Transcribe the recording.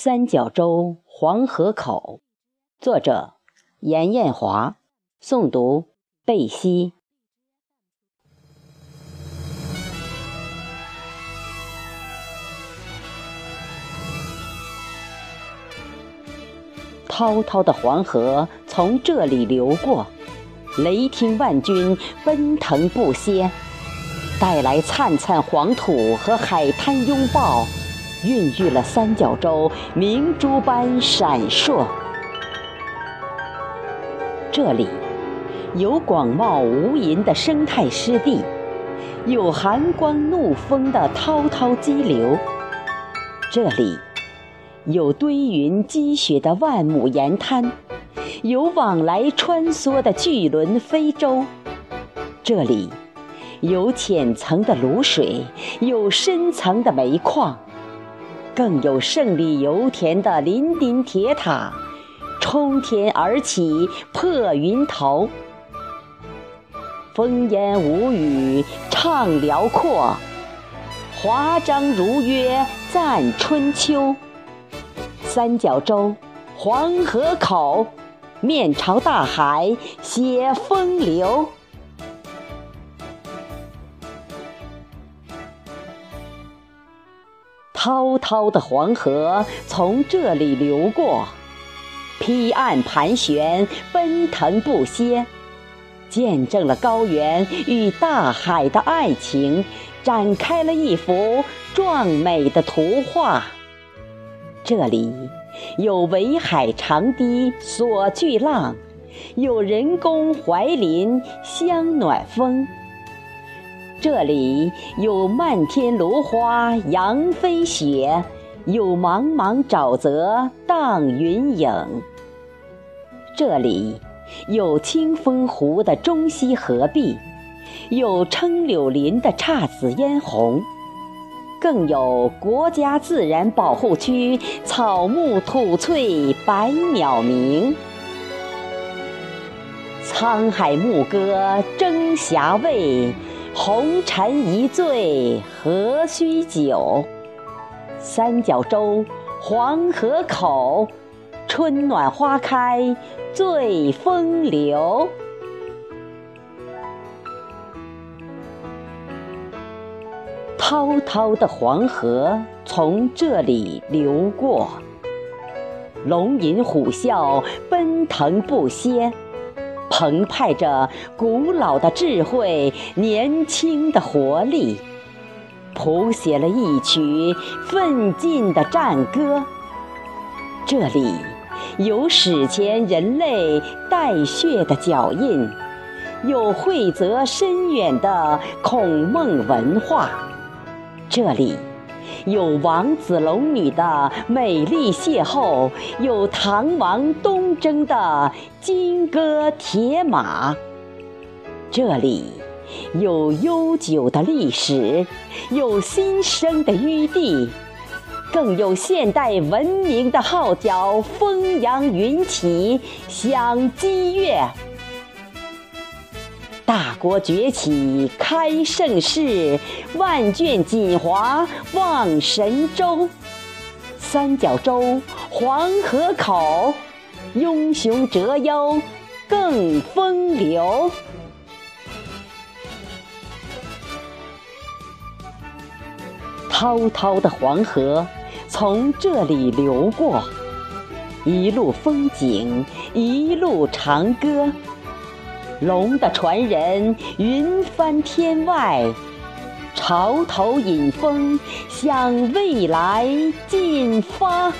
三角洲黄河口，作者严艳华，诵读贝西。滔滔的黄河从这里流过，雷霆万钧，奔腾不歇，带来灿灿黄土和海滩拥抱。孕育了三角洲明珠般闪烁。这里有广袤无垠的生态湿地，有寒光怒风的滔滔激流。这里有堆云积雪的万亩盐滩，有往来穿梭的巨轮飞舟。这里有浅层的卤水，有深层的煤矿。更有胜利油田的林顶铁塔，冲天而起破云头，风烟无语唱辽阔，华章如约赞春秋。三角洲，黄河口，面朝大海写风流。滔滔的黄河从这里流过，劈岸盘旋，奔腾不歇，见证了高原与大海的爱情，展开了一幅壮美的图画。这里有围海长堤锁巨浪，有人工槐林香暖风。这里有漫天芦花扬飞雪，有茫茫沼泽荡云影。这里有清风湖的中西合璧，有称柳林的姹紫嫣红，更有国家自然保护区草木吐翠百鸟鸣。沧海牧歌争霞蔚。红尘一醉何须酒？三角洲黄河口，春暖花开最风流。滔滔的黄河从这里流过，龙吟虎啸，奔腾不歇。澎湃着古老的智慧，年轻的活力，谱写了一曲奋进的战歌。这里有史前人类带血的脚印，有惠泽深远的孔孟文化。这里。有王子龙女的美丽邂逅，有唐王东征的金戈铁马。这里有悠久的历史，有新生的余地，更有现代文明的号角风扬云起，响激越。大国崛起开盛世，万卷锦华望神州。三角洲黄河口，英雄折腰更风流。滔滔的黄河从这里流过，一路风景，一路长歌。龙的传人，云翻天外，潮头引风向未来进发。